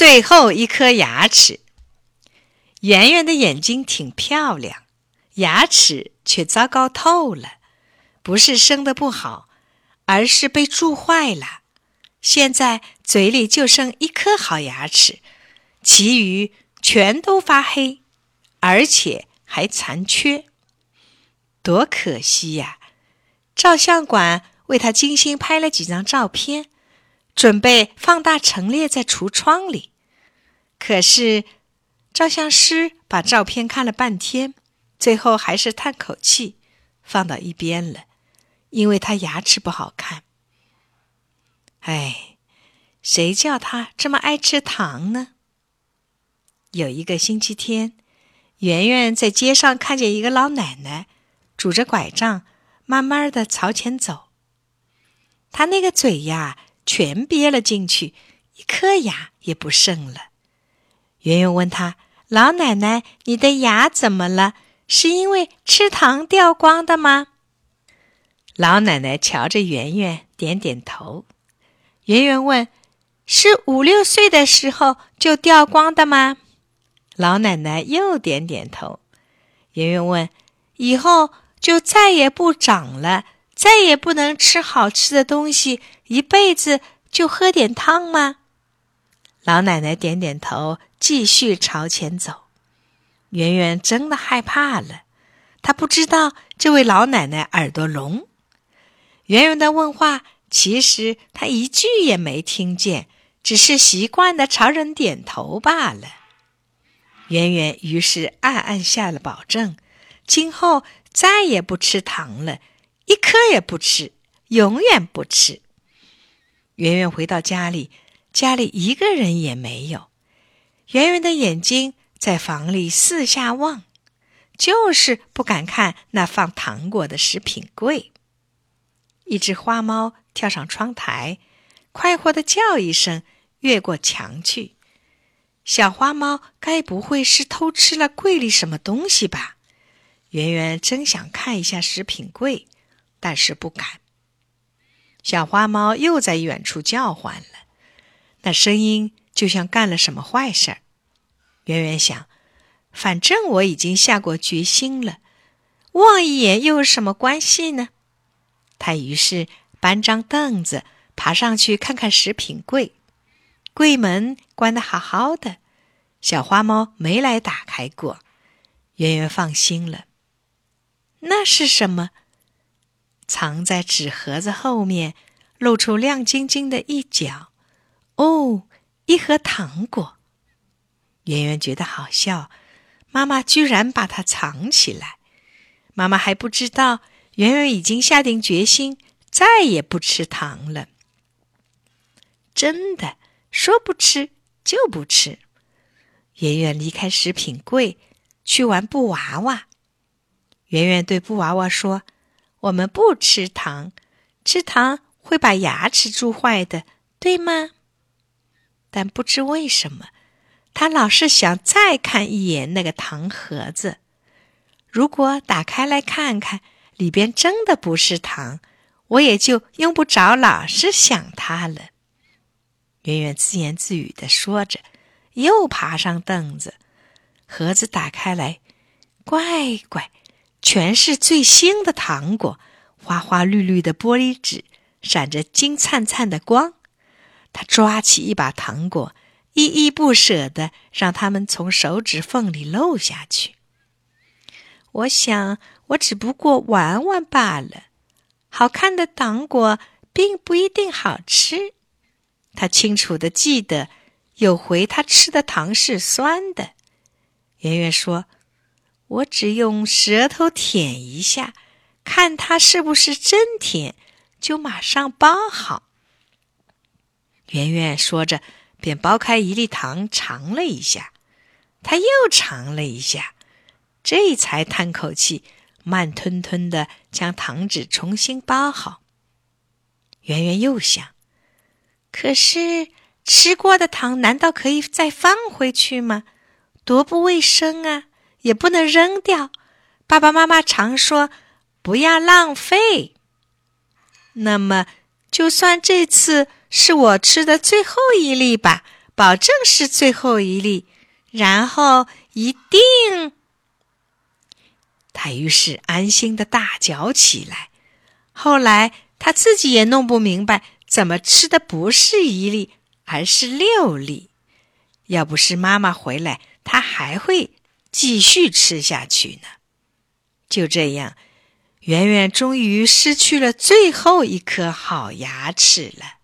最后一颗牙齿。圆圆的眼睛挺漂亮，牙齿却糟糕透了。不是生的不好，而是被蛀坏了。现在嘴里就剩一颗好牙齿，其余全都发黑，而且还残缺。多可惜呀！照相馆为他精心拍了几张照片，准备放大陈列在橱窗里。可是，照相师把照片看了半天，最后还是叹口气，放到一边了。因为他牙齿不好看，哎，谁叫他这么爱吃糖呢？有一个星期天，圆圆在街上看见一个老奶奶拄着拐杖，慢慢的朝前走。她那个嘴呀，全憋了进去，一颗牙也不剩了。圆圆问她：“老奶奶，你的牙怎么了？是因为吃糖掉光的吗？”老奶奶瞧着圆圆，点点头。圆圆问：“是五六岁的时候就掉光的吗？”老奶奶又点点头。圆圆问：“以后就再也不长了，再也不能吃好吃的东西，一辈子就喝点汤吗？”老奶奶点点头，继续朝前走。圆圆真的害怕了，她不知道这位老奶奶耳朵聋。圆圆的问话，其实他一句也没听见，只是习惯的朝人点头罢了。圆圆于是暗暗下了保证，今后再也不吃糖了，一颗也不吃，永远不吃。圆圆回到家里，家里一个人也没有。圆圆的眼睛在房里四下望，就是不敢看那放糖果的食品柜。一只花猫跳上窗台，快活的叫一声，越过墙去。小花猫该不会是偷吃了柜里什么东西吧？圆圆真想看一下食品柜，但是不敢。小花猫又在远处叫唤了，那声音就像干了什么坏事儿。圆圆想，反正我已经下过决心了，望一眼又有什么关系呢？他于是搬张凳子，爬上去看看食品柜。柜门关得好好的，小花猫没来打开过。圆圆放心了。那是什么？藏在纸盒子后面，露出亮晶晶的一角。哦，一盒糖果。圆圆觉得好笑，妈妈居然把它藏起来。妈妈还不知道。圆圆已经下定决心，再也不吃糖了。真的，说不吃就不吃。圆圆离开食品柜，去玩布娃娃。圆圆对布娃娃说：“我们不吃糖，吃糖会把牙齿蛀坏的，对吗？”但不知为什么，他老是想再看一眼那个糖盒子。如果打开来看看。里边真的不是糖，我也就用不着老是想它了。圆圆自言自语的说着，又爬上凳子。盒子打开来，乖乖，全是最新的糖果，花花绿绿的玻璃纸闪着金灿灿的光。他抓起一把糖果，依依不舍的让它们从手指缝里漏下去。我想。我只不过玩玩罢了，好看的糖果并不一定好吃。他清楚的记得，有回他吃的糖是酸的。圆圆说：“我只用舌头舔一下，看它是不是真甜，就马上包好。”圆圆说着，便剥开一粒糖尝了一下，他又尝了一下，这才叹口气。慢吞吞的将糖纸重新包好。圆圆又想，可是吃过的糖难道可以再放回去吗？多不卫生啊！也不能扔掉。爸爸妈妈常说不要浪费。那么，就算这次是我吃的最后一粒吧，保证是最后一粒，然后一定……他于是安心的大嚼起来。后来他自己也弄不明白，怎么吃的不是一粒，而是六粒。要不是妈妈回来，他还会继续吃下去呢。就这样，圆圆终于失去了最后一颗好牙齿了。